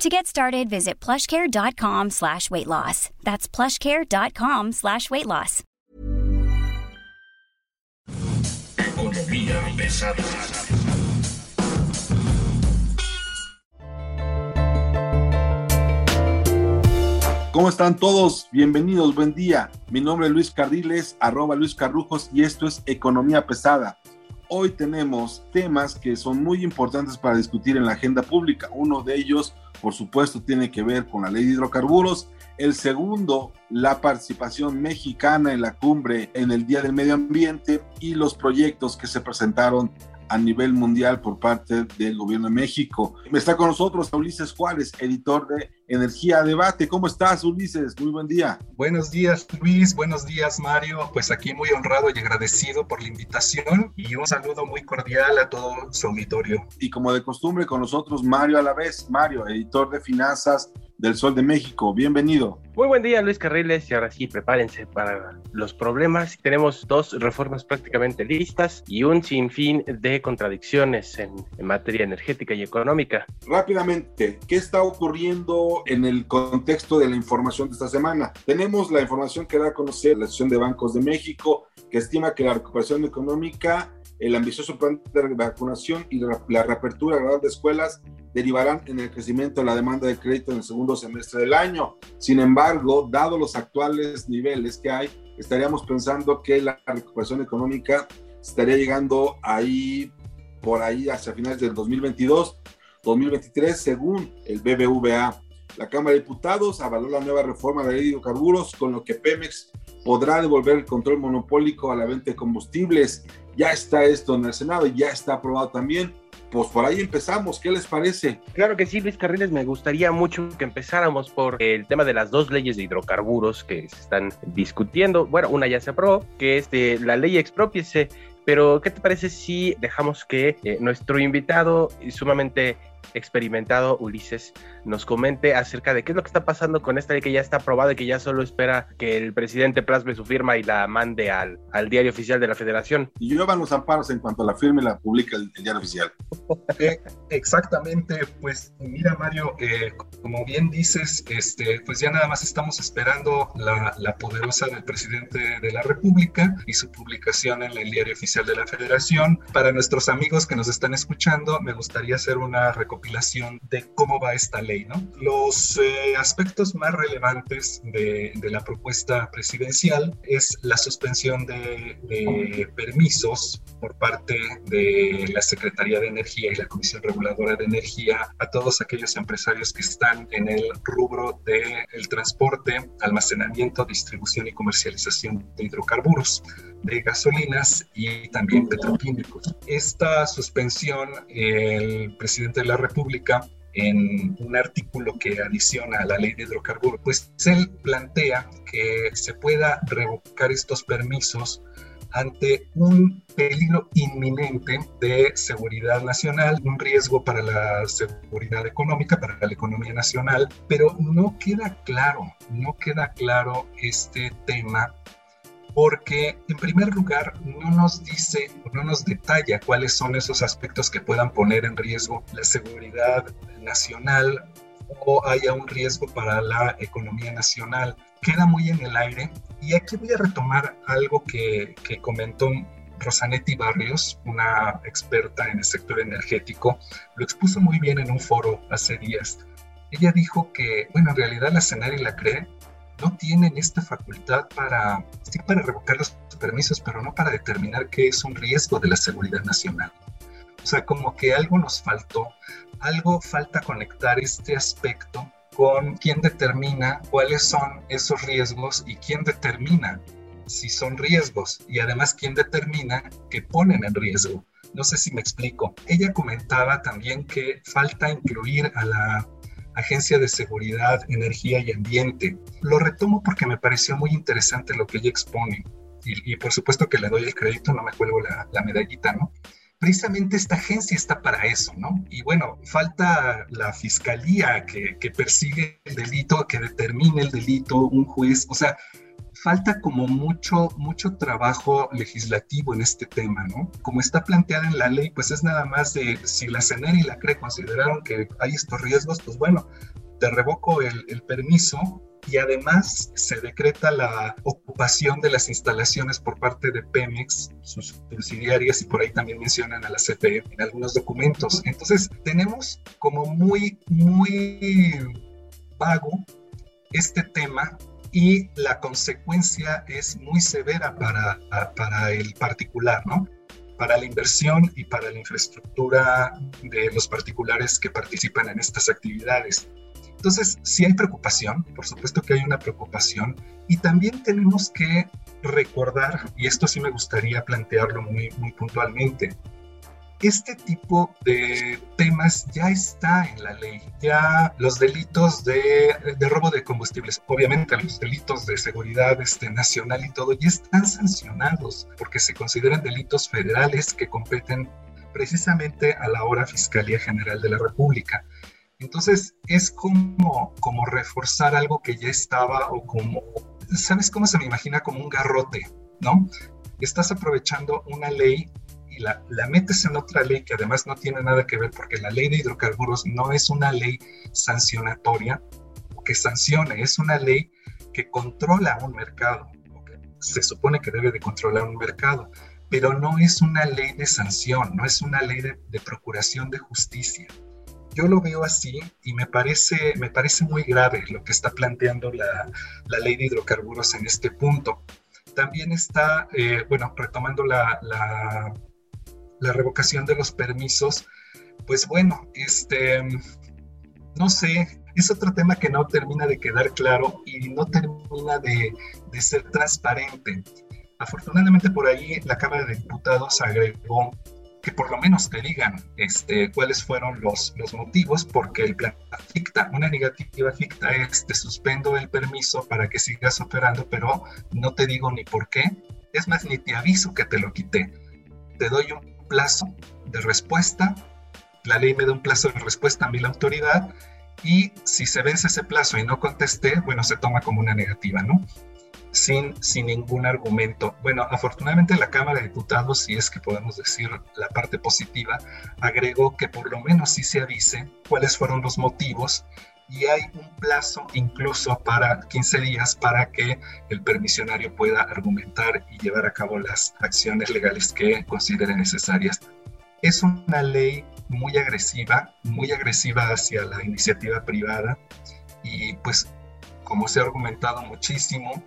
To get started, visit plushcare.com slash weight loss. That's plushcare.com slash weight loss. Economía pesada. ¿Cómo están todos? Bienvenidos, buen día. Mi nombre es Luis Carriles, arroba Luis Carrujos, y esto es Economía Pesada. Hoy tenemos temas que son muy importantes para discutir en la agenda pública. Uno de ellos, por supuesto, tiene que ver con la ley de hidrocarburos. El segundo, la participación mexicana en la cumbre en el Día del Medio Ambiente y los proyectos que se presentaron a nivel mundial por parte del gobierno de México. Está con nosotros Ulises Juárez, editor de Energía Debate. ¿Cómo estás, Ulises? Muy buen día. Buenos días, Luis. Buenos días, Mario. Pues aquí muy honrado y agradecido por la invitación y un saludo muy cordial a todo su auditorio. Y como de costumbre, con nosotros Mario a la vez. Mario, editor de finanzas del Sol de México. Bienvenido. Muy buen día, Luis Carriles. Y ahora sí, prepárense para los problemas. Tenemos dos reformas prácticamente listas y un sinfín de contradicciones en, en materia energética y económica. Rápidamente, ¿qué está ocurriendo en el contexto de la información de esta semana? Tenemos la información que da a conocer la Asociación de Bancos de México, que estima que la recuperación económica el ambicioso plan de vacunación y la reapertura gradual de escuelas derivarán en el crecimiento de la demanda de crédito en el segundo semestre del año. Sin embargo, dado los actuales niveles que hay, estaríamos pensando que la recuperación económica estaría llegando ahí, por ahí, hacia finales del 2022, 2023, según el BBVA. La Cámara de Diputados avaló la nueva reforma de la ley de hidrocarburos, con lo que Pemex podrá devolver el control monopólico a la venta de combustibles. Ya está esto en el Senado, ya está aprobado también. Pues por ahí empezamos, ¿qué les parece? Claro que sí, Luis Carriles, me gustaría mucho que empezáramos por el tema de las dos leyes de hidrocarburos que se están discutiendo. Bueno, una ya se aprobó, que es de la ley expropiese, pero ¿qué te parece si dejamos que eh, nuestro invitado sumamente experimentado Ulises nos comente acerca de qué es lo que está pasando con esta ley que ya está aprobada y que ya solo espera que el presidente plasme su firma y la mande al, al diario oficial de la federación. Y llevan los amparos en cuanto la firme la publica el, el diario oficial. Eh, exactamente, pues mira Mario, eh, como bien dices, este, pues ya nada más estamos esperando la, la poderosa del presidente de la República y su publicación en el diario oficial de la federación. Para nuestros amigos que nos están escuchando, me gustaría hacer una recopilación de cómo va esta ley. ¿no? Los eh, aspectos más relevantes de, de, la propuesta presidencial es la suspensión de, de, permisos por parte de la Secretaría de Energía y la Comisión Reguladora de Energía a todos aquellos empresarios que están en el rubro del el transporte, almacenamiento, distribución y comercialización de hidrocarburos de gasolinas y también petroquímicos. Esta suspensión, el presidente de la República en un artículo que adiciona a la ley de hidrocarburos, pues él plantea que se pueda revocar estos permisos ante un peligro inminente de seguridad nacional, un riesgo para la seguridad económica, para la economía nacional, pero no queda claro, no queda claro este tema porque en primer lugar no nos dice no nos detalla cuáles son esos aspectos que puedan poner en riesgo la seguridad nacional o haya un riesgo para la economía nacional. Queda muy en el aire y aquí voy a retomar algo que, que comentó Rosanetti Barrios, una experta en el sector energético, lo expuso muy bien en un foro hace días. Ella dijo que, bueno, en realidad la CENAR y la CRE no tienen esta facultad para, sí, para revocar los permisos, pero no para determinar qué es un riesgo de la seguridad nacional. O sea, como que algo nos faltó, algo falta conectar este aspecto con quién determina cuáles son esos riesgos y quién determina si son riesgos y además quién determina que ponen en riesgo. No sé si me explico. Ella comentaba también que falta incluir a la Agencia de Seguridad, Energía y Ambiente. Lo retomo porque me pareció muy interesante lo que ella expone. Y, por supuesto que le doy el crédito, no me cuelgo la, medallita, ¿no? precisamente esta agencia está para eso, ¿no? Y bueno, falta la fiscalía que, persigue el delito, que determine el delito, un juez, o sea, falta como mucho, mucho trabajo legislativo en este tema, ¿no? Como está planteada en la ley, pues es nada más de si la CNR y la CRE consideraron que hay estos riesgos, pues bueno, te revoco el, el permiso y además se decreta la ocupación de las instalaciones por parte de Pemex, sus subsidiarias y por ahí también mencionan a la CFE en algunos documentos. Entonces tenemos como muy, muy vago este tema y la consecuencia es muy severa para, para el particular, ¿no? Para la inversión y para la infraestructura de los particulares que participan en estas actividades. Entonces, sí hay preocupación, por supuesto que hay una preocupación, y también tenemos que recordar, y esto sí me gustaría plantearlo muy, muy puntualmente, este tipo de temas ya está en la ley. Ya los delitos de, robo de combustibles, obviamente los delitos de seguridad este, nacional y todo, ya están sancionados porque se consideran delitos federales que competen precisamente a la hora Fiscalía General de la República. Entonces es como, como reforzar algo que ya estaba o como, ¿sabes cómo se me imagina? Como un garrote, ¿no? Estás aprovechando una ley la, metes en otra ley que además no tiene nada que ver porque la ley de hidrocarburos no es una ley sancionatoria que sancione, es una ley que controla un mercado, se supone que debe de controlar un mercado, pero no es una ley de sanción, no es una ley de, procuración de justicia. Yo lo veo así y me parece, me parece muy grave lo que está planteando la, la ley de hidrocarburos en este punto. También está, eh, bueno, retomando la, la revocación de los permisos, pues bueno, este, no sé, es otro tema que no termina de quedar claro y no termina de, ser transparente. Afortunadamente por ahí la Cámara de Diputados agregó que por lo menos te digan este, cuáles fueron los, los motivos, porque el plan ficta, una negativa ficta es te suspendo el permiso para que sigas operando, pero no te digo ni por qué, es más, ni te aviso que te lo quité. Te doy un plazo de respuesta. La ley me da un plazo de respuesta a mí la autoridad y si se vence ese plazo y no contesté, bueno, se toma como una negativa, ¿no? Sin, sin ningún argumento. Bueno, afortunadamente la Cámara de Diputados, si es que podemos decir la parte positiva, agregó que por lo menos sí se avise cuáles fueron los motivos y hay un plazo incluso para 15 días para que el permisionario pueda argumentar y llevar a cabo las acciones legales que considere necesarias. Es una ley muy agresiva, muy agresiva hacia la iniciativa privada y pues como se ha argumentado muchísimo,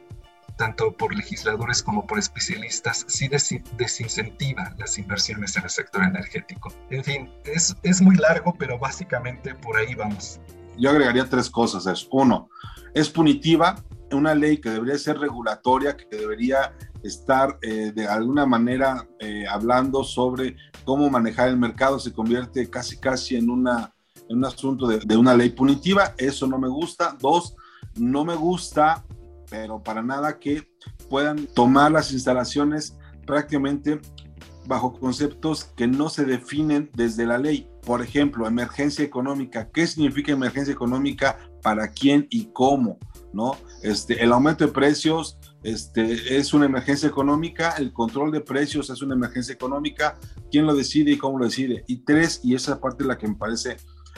tanto por legisladores como por especialistas, sí desincentiva las inversiones en el sector energético. En fin, es, es muy largo, pero básicamente por ahí vamos yo agregaría tres cosas. Es, uno, es punitiva, una ley que debería ser regulatoria, que debería estar eh, de alguna manera eh, hablando sobre cómo manejar el mercado, se convierte casi casi en, una, en un asunto de, de una ley punitiva. Eso no me gusta. Dos, no me gusta, pero para nada que puedan tomar las instalaciones prácticamente bajo conceptos que no se definen desde la ley. Por ejemplo, emergencia económica. ¿Qué significa emergencia económica? ¿Para quién y cómo? ¿No? Este, el aumento de precios este, es una emergencia económica, el control de precios es una emergencia económica, quién lo decide y cómo lo decide. Y tres, y esa parte es la que me parece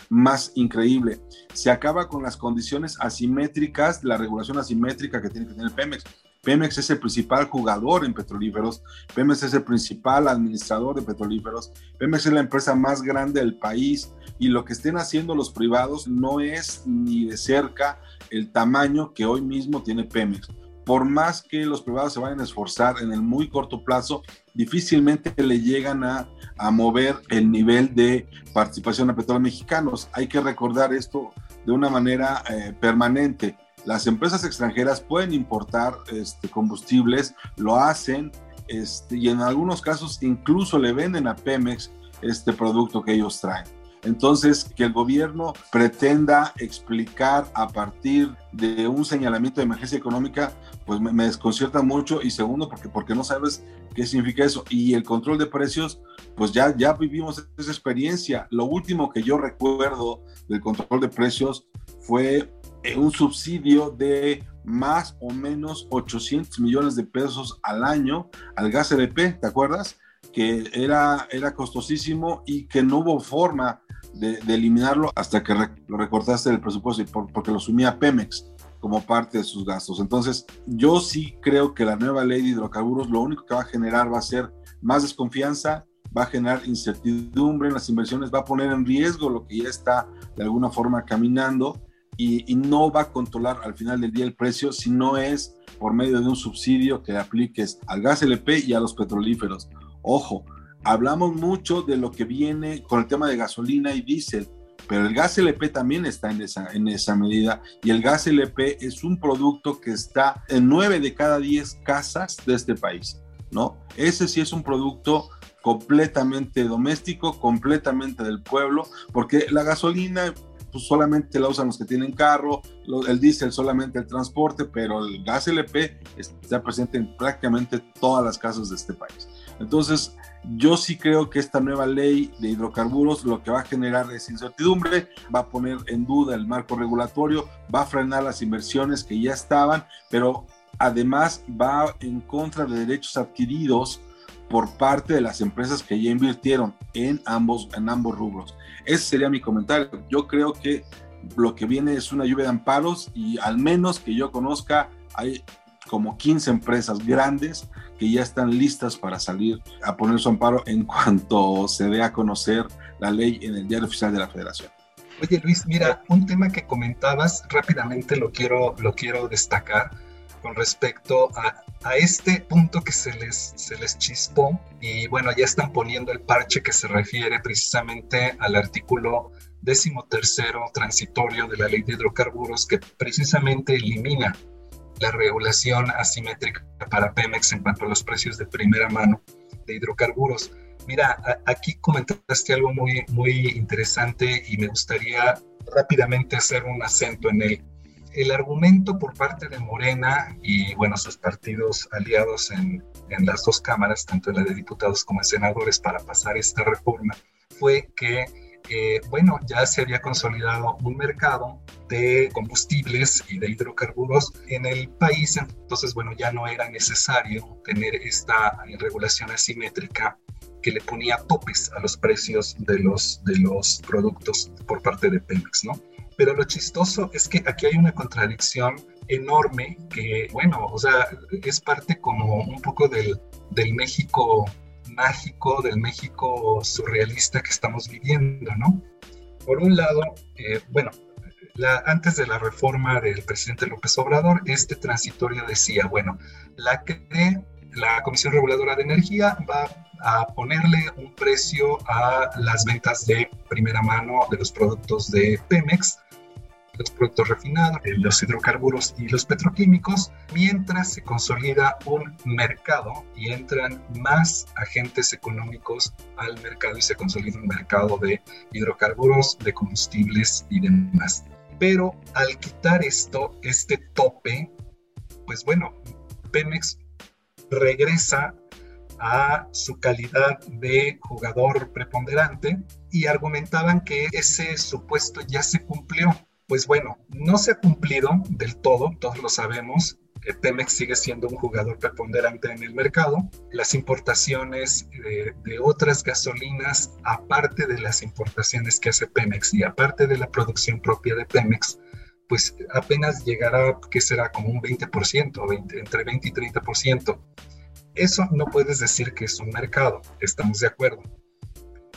más increíble, se acaba con las condiciones asimétricas, la regulación asimétrica que tiene que tener Pemex. Pemex es el principal jugador en petrolíferos, Pemex es el principal administrador de petrolíferos, Pemex es la empresa más grande del país y lo que estén haciendo los privados no es ni de cerca el tamaño que hoy mismo tiene Pemex. Por más que los privados se vayan a esforzar en el muy corto plazo, difícilmente le llegan a, mover el nivel de participación a petróleos mexicanos. Hay que recordar esto de una manera eh, permanente las empresas extranjeras pueden importar este, combustibles, lo hacen este, y en algunos casos incluso le venden a Pemex este producto que ellos traen. Entonces, que el gobierno pretenda explicar a partir de un señalamiento de emergencia económica, pues me, desconcierta mucho. Y segundo, porque, porque no sabes qué significa eso. Y el control de precios, pues ya, ya vivimos esa experiencia. Lo último que yo recuerdo del control de precios fue un subsidio de más o menos 800 millones de pesos al año al gas LP, ¿te acuerdas? Que era, era costosísimo y que no hubo forma de, eliminarlo hasta que lo recortaste del presupuesto porque lo sumía Pemex como parte de sus gastos. Entonces, yo sí creo que la nueva ley de hidrocarburos lo único que va a generar va a ser más desconfianza, va a generar incertidumbre en las inversiones, va a poner en riesgo lo que ya está de alguna forma caminando y, no va a controlar al final del día el precio si no es por medio de un subsidio que apliques al gas LP y a los petrolíferos. Ojo, hablamos mucho de lo que viene con el tema de gasolina y diésel, pero el gas LP también está en esa, en esa medida y el gas LP es un producto que está en 9 de cada 10 casas de este país, ¿no? Ese sí es un producto completamente doméstico, completamente del pueblo, porque la gasolina pues solamente la usan los que tienen carro, el diésel solamente el transporte, pero el gas LP está presente en prácticamente todas las casas de este país. Entonces, yo sí creo que esta nueva ley de hidrocarburos lo que va a generar es incertidumbre, va a poner en duda el marco regulatorio, va a frenar las inversiones que ya estaban, pero además va en contra de derechos adquiridos por parte de las empresas que ya invirtieron en ambos, en ambos rubros. Ese sería mi comentario. Yo creo que lo que viene es una lluvia de amparos y al menos que yo conozca hay como 15 empresas grandes que ya están listas para salir a poner su amparo en cuanto se dé a conocer la ley en el diario oficial de la federación. Oye Luis, mira, un tema que comentabas rápidamente lo quiero, lo quiero destacar con respecto a, a, este punto que se les, se les chispó y bueno, ya están poniendo el parche que se refiere precisamente al artículo décimo tercero transitorio de la ley de hidrocarburos que precisamente elimina la regulación asimétrica para Pemex en cuanto a los precios de primera mano de hidrocarburos. Mira, aquí comentaste algo muy, muy interesante y me gustaría rápidamente hacer un acento en él. El argumento por parte de Morena y, bueno, sus partidos aliados en, las dos cámaras, tanto la de diputados como en senadores, para pasar esta reforma, fue que bueno, ya se había consolidado un mercado de combustibles y de hidrocarburos en el país, entonces, bueno, ya no era necesario tener esta regulación asimétrica que le ponía topes a los precios de los, de los productos por parte de Pemex, ¿no? Pero lo chistoso es que aquí hay una contradicción enorme que, bueno, o sea, es parte como un poco del, del México mágico del México surrealista que estamos viviendo, ¿no? Por un lado, eh, bueno, antes de la reforma del presidente López Obrador, este transitorio decía, bueno, la, la Comisión Reguladora de Energía va a ponerle un precio a las ventas de primera mano de los productos de Pemex los productos refinados, los hidrocarburos y los petroquímicos, mientras se consolida un mercado y entran más agentes económicos al mercado y se consolida un mercado de hidrocarburos, de combustibles y demás. Pero al quitar esto, este tope, pues bueno, Pemex regresa a su calidad de jugador preponderante y argumentaban que ese supuesto ya se cumplió pues bueno, no se ha cumplido del todo, todos lo sabemos. Pemex sigue siendo un jugador preponderante en el mercado. Las importaciones de, otras gasolinas, aparte de las importaciones que hace Pemex y aparte de la producción propia de Pemex, pues apenas llegará, que será como un 20%, entre 20 y 30%. Eso no puedes decir que es un mercado, estamos de acuerdo.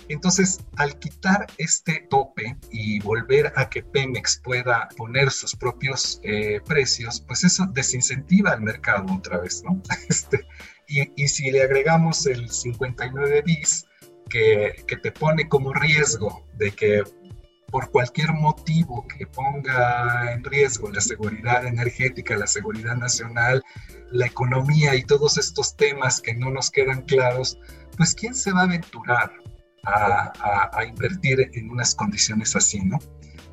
Entonces, al quitar este tope y volver a que Pemex pueda poner sus propios eh, precios, pues eso desincentiva al mercado otra vez, ¿no? Este, y, si le agregamos el 59 bis, que, que te pone como riesgo de que por cualquier motivo que ponga en riesgo la seguridad energética, la seguridad nacional, la economía y todos estos temas que no nos quedan claros, pues ¿quién se va a aventurar a, invertir en unas condiciones así, ¿no?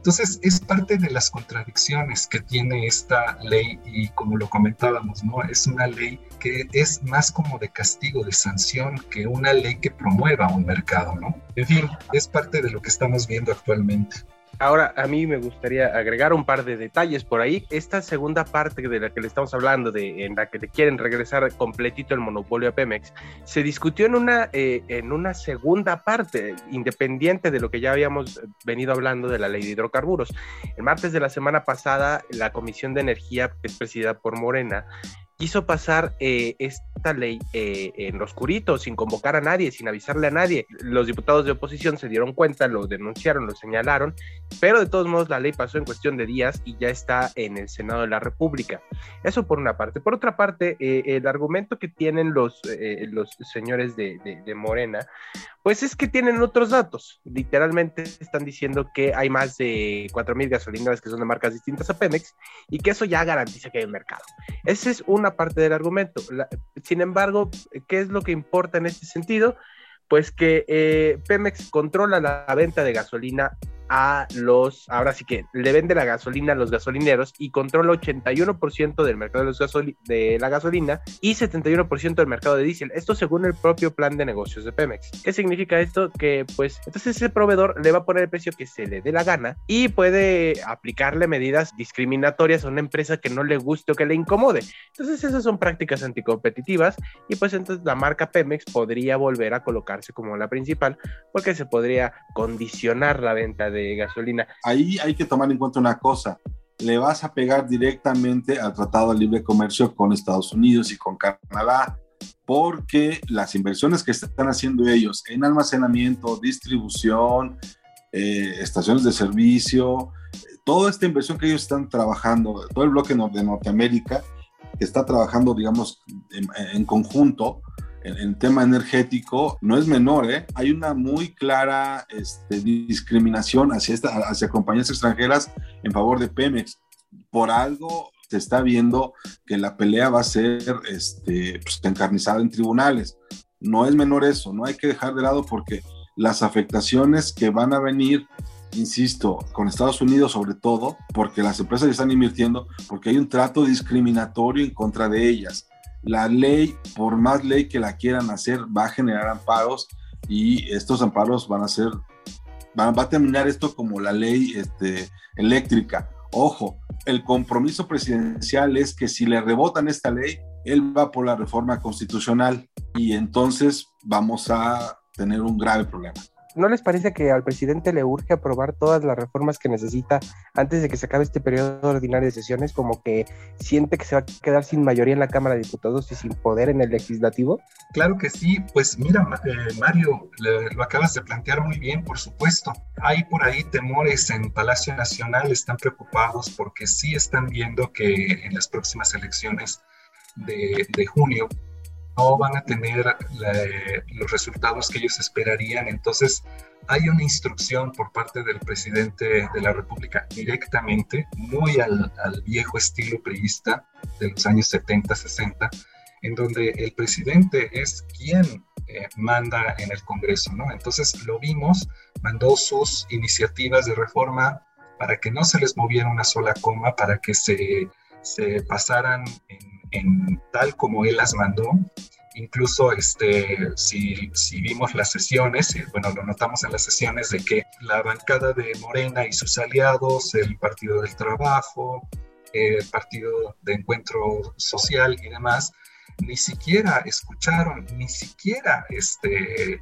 Entonces, es parte de las contradicciones que tiene esta ley y como lo comentábamos, ¿no? Es una ley que es más como de castigo, de sanción, que una ley que promueva un mercado, ¿no? En fin, es parte de lo que estamos viendo actualmente. Ahora, a mí me gustaría agregar un par de detalles por ahí. Esta segunda parte de la que le estamos hablando, de, en la que te quieren regresar completito el monopolio a Pemex, se discutió en una, eh, en una segunda parte, independiente de lo que ya habíamos venido hablando de la ley de hidrocarburos. El martes de la semana pasada, la Comisión de Energía, que es presidida por Morena, quiso pasar eh, esta ley eh, en lo oscurito, sin convocar a nadie, sin avisarle a nadie. Los diputados de oposición se dieron cuenta, lo denunciaron, lo señalaron, pero de todos modos la ley pasó en cuestión de días y ya está en el Senado de la República. Eso por una parte. Por otra parte, eh, el argumento que tienen los, los señores de, de Morena, pues es que tienen otros datos. Literalmente están diciendo que hay más de 4.000 gasolineras que son de marcas distintas a Pemex y que eso ya garantiza que hay un mercado. Ese es un parte del argumento. sin embargo, ¿qué es lo que importa en este sentido? Pues que eh, Pemex controla la venta de gasolina a los, ahora sí que le vende la gasolina a los gasolineros y controla 81% del mercado de, los de la gasolina y 71% del mercado de diésel. Esto según el propio plan de negocios de Pemex. ¿Qué significa esto? Que pues entonces ese proveedor le va a poner el precio que se le dé la gana y puede aplicarle medidas discriminatorias a una empresa que no le guste o que le incomode. Entonces esas son prácticas anticompetitivas y pues entonces la marca Pemex podría volver a colocarse como la principal porque se podría condicionar la venta de de gasolina. Ahí hay que tomar en cuenta una cosa. Le vas a pegar directamente al Tratado de Libre Comercio con Estados Unidos y con Canadá, porque las inversiones que están haciendo ellos en almacenamiento, distribución, eh, estaciones de servicio, toda esta inversión que ellos están trabajando, todo el bloque de Norteamérica, que está trabajando, digamos, en conjunto, el, tema energético no es menor, ¿eh? Hay una muy clara este, discriminación hacia, esta, hacia compañías extranjeras en favor de Pemex. Por algo se está viendo que la pelea va a ser este, pues, encarnizada en tribunales. No es menor eso, no hay que dejar de lado porque las afectaciones que van a venir insisto, con Estados Unidos sobre todo, porque las empresas ya están invirtiendo, porque hay un trato discriminatorio en contra de ellas la ley, por más ley que la quieran hacer, va a generar amparos y estos amparos van a ser, va a terminar esto como la ley este, eléctrica. Ojo, el compromiso presidencial es que si le rebotan esta ley, él va por la reforma constitucional y entonces vamos a tener un grave problema. ¿No les parece que al presidente le urge aprobar todas las reformas que necesita antes de que se acabe este periodo ordinario de sesiones? Como que siente que se va a quedar sin mayoría en la Cámara de Diputados y sin poder en el legislativo? Claro que sí, pues mira, eh, Mario, lo acabas de plantear muy bien, por supuesto. Hay por ahí temores en Palacio Nacional, están preocupados porque sí están viendo que en las próximas elecciones de, de junio no van a tener los resultados que ellos esperarían. Entonces, hay una instrucción por parte del presidente de la República directamente, muy al, viejo estilo priista de los años 70, 60, en donde el presidente es quien eh, manda en el Congreso, ¿no? Entonces lo vimos, mandó sus iniciativas de reforma para que no se les moviera una sola coma, para que se, se pasaran en en tal como él las mandó. Incluso este, si, si vimos las sesiones, y bueno, lo notamos en las sesiones de que la bancada de Morena y sus aliados, el Partido del Trabajo, el Partido de Encuentro Social y demás, ni siquiera escucharon, ni siquiera este,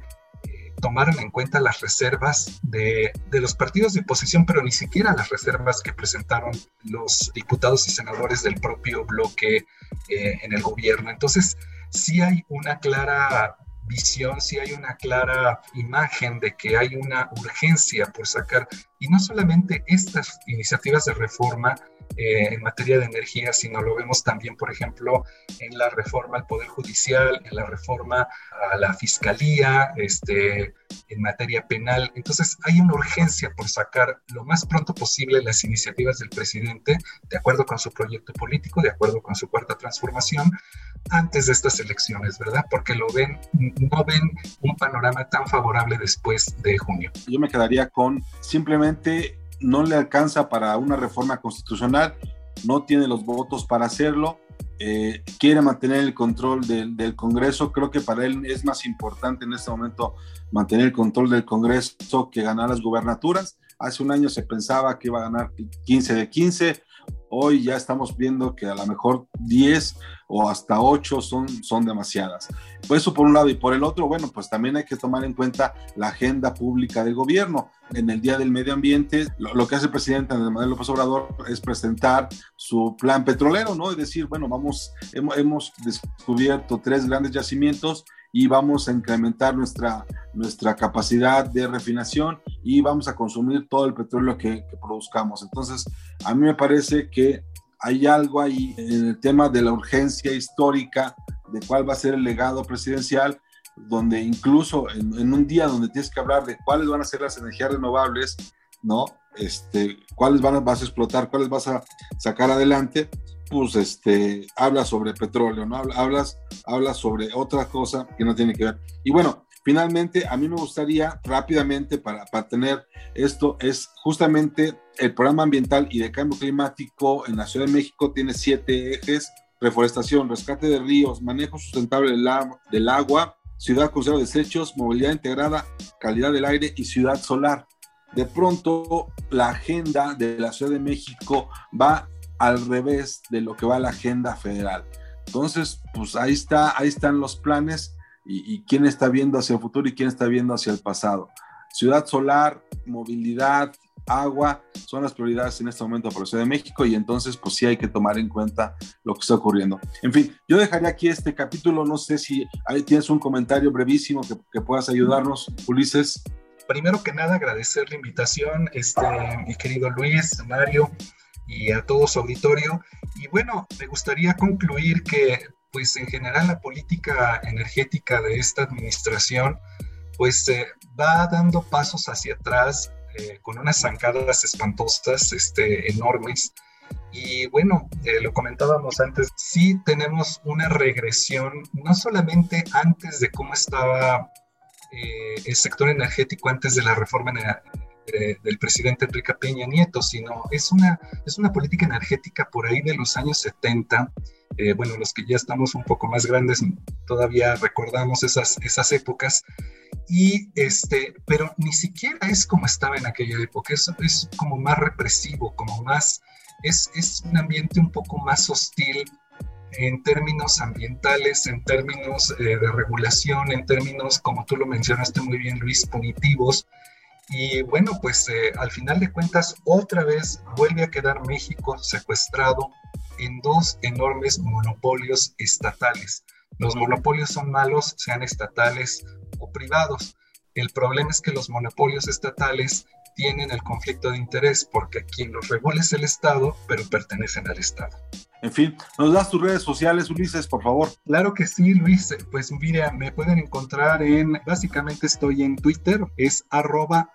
tomaron en cuenta las reservas de, los partidos de oposición, pero ni siquiera las reservas que presentaron los diputados y senadores del propio bloque eh, en el gobierno. Entonces, sí hay una clara visión, sí hay una clara imagen de que hay una urgencia por sacar Y no solamente estas iniciativas de reforma eh, en materia de energía, sino lo vemos también, por ejemplo, en la reforma al Poder Judicial, en la reforma a la Fiscalía, este, en materia penal. Entonces, hay una urgencia por sacar lo más pronto posible las iniciativas del presidente, de acuerdo con su proyecto político, de acuerdo con su cuarta transformación, antes de estas elecciones, ¿verdad? Porque lo ven, no ven un panorama tan favorable después de junio. Yo me quedaría con simplemente no le alcanza para una reforma constitucional, no tiene los votos para hacerlo, eh, quiere mantener el control del, del, Congreso. Creo que para él es más importante en este momento mantener el control del Congreso que ganar las gubernaturas. Hace un año se pensaba que iba a ganar 15 de 15, Hoy ya estamos viendo que a lo mejor 10 o hasta 8 son, son demasiadas. Pues eso por un lado y por el otro, bueno, pues también hay que tomar en cuenta la agenda pública del gobierno. En el Día del Medio Ambiente, lo, que hace el presidente Andrés Manuel López Obrador es presentar su plan petrolero, ¿no? Es decir, bueno, vamos, hemos, hemos descubierto tres grandes yacimientos y vamos a incrementar nuestra, nuestra capacidad de refinación y vamos a consumir todo el petróleo que, produzcamos. Entonces, a mí me parece que hay algo ahí en el tema de la urgencia histórica de cuál va a ser el legado presidencial, donde incluso en, un día donde tienes que hablar de cuáles van a ser las energías renovables, ¿no? Este, cuáles van vas a explotar, cuáles vas a sacar adelante, pues este, habla sobre petróleo, ¿no? Hablas, hablas sobre otra cosa que no tiene que ver. Y bueno, finalmente, a mí me gustaría rápidamente para, para tener esto, es justamente el programa ambiental y de cambio climático en la Ciudad de México tiene siete ejes, reforestación, rescate de ríos, manejo sustentable del, del agua, ciudad con cero desechos, movilidad integrada, calidad del aire y ciudad solar. De pronto, la agenda de la Ciudad de México va al revés de lo que va la agenda federal. Entonces, pues ahí está, ahí están los planes y, quién está viendo hacia el futuro y quién está viendo hacia el pasado. Ciudad solar, movilidad, agua son las prioridades en este momento para la Ciudad de México y entonces pues sí hay que tomar en cuenta lo que está ocurriendo. En fin, yo dejaría aquí este capítulo, no sé si ahí tienes un comentario brevísimo que, que puedas ayudarnos, Ulises. Primero que nada, agradecer la invitación, este, mi querido Luis, Mario, y a todo su auditorio. Y bueno, me gustaría concluir que, pues en general, la política energética de esta administración, pues eh, va dando pasos hacia atrás eh, con unas zancadas espantosas, este, enormes. Y bueno, eh, lo comentábamos antes, sí tenemos una regresión, no solamente antes de cómo estaba el sector energético antes de la reforma del presidente Enrique Peña Nieto, sino es una, es una política energética por ahí de los años 70. Eh, bueno, los que ya estamos un poco más grandes todavía recordamos esas, esas épocas. Y este, pero ni siquiera es como estaba en aquella época, es, es como más represivo, como más, es, es un ambiente un poco más hostil en términos ambientales, en términos eh, de regulación, en términos, como tú lo mencionaste muy bien, Luis, punitivos. Y bueno, pues eh, al final de cuentas, otra vez vuelve a quedar México secuestrado en dos enormes monopolios estatales. Los monopolios son malos, sean estatales o privados. El problema es que los monopolios estatales tienen el conflicto de interés porque quien los regula es el Estado, pero pertenecen al Estado. En fin, ¿nos das tus redes sociales, Ulises, por favor? Claro que sí, Luis. Pues mira, me pueden encontrar en, básicamente estoy en Twitter, es arroba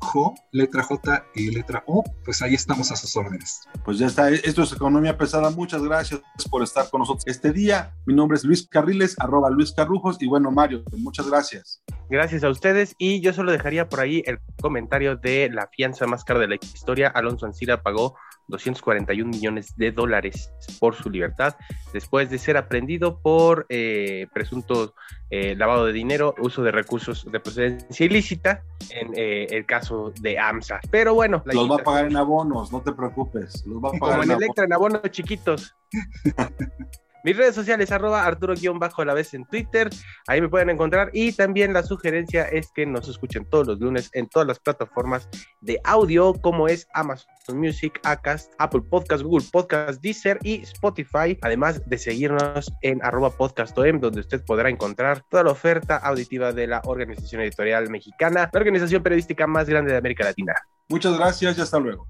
Ulises-jo, letra J y letra O, pues ahí estamos a sus órdenes. Pues ya está, esto es Economía Pesada, muchas gracias por estar con nosotros este día. Mi nombre es Luis Carriles, arroba Luis Carrujos, y bueno, Mario, muchas gracias. Gracias a ustedes, y yo solo dejaría por ahí el comentario de la fianza más cara de la historia, Alonso Ancira pagó 241 millones de dólares por su libertad después de ser aprendido por eh, presunto eh, lavado de dinero, uso de recursos de procedencia ilícita en eh, el caso de AMSA. Pero bueno, los va a pagar en abonos, no te preocupes. Los va a pagar Como en, Electra, en abonos chiquitos. Mis redes sociales, arroba Arturo-la vez en Twitter, ahí me pueden encontrar. Y también la sugerencia es que nos escuchen todos los lunes en todas las plataformas de audio, como es Amazon Music, Acast, Apple Podcast, Google Podcast, Deezer y Spotify. Además de seguirnos en arroba podcastom, donde usted podrá encontrar toda la oferta auditiva de la Organización Editorial Mexicana, la organización periodística más grande de América Latina. Muchas gracias y hasta luego.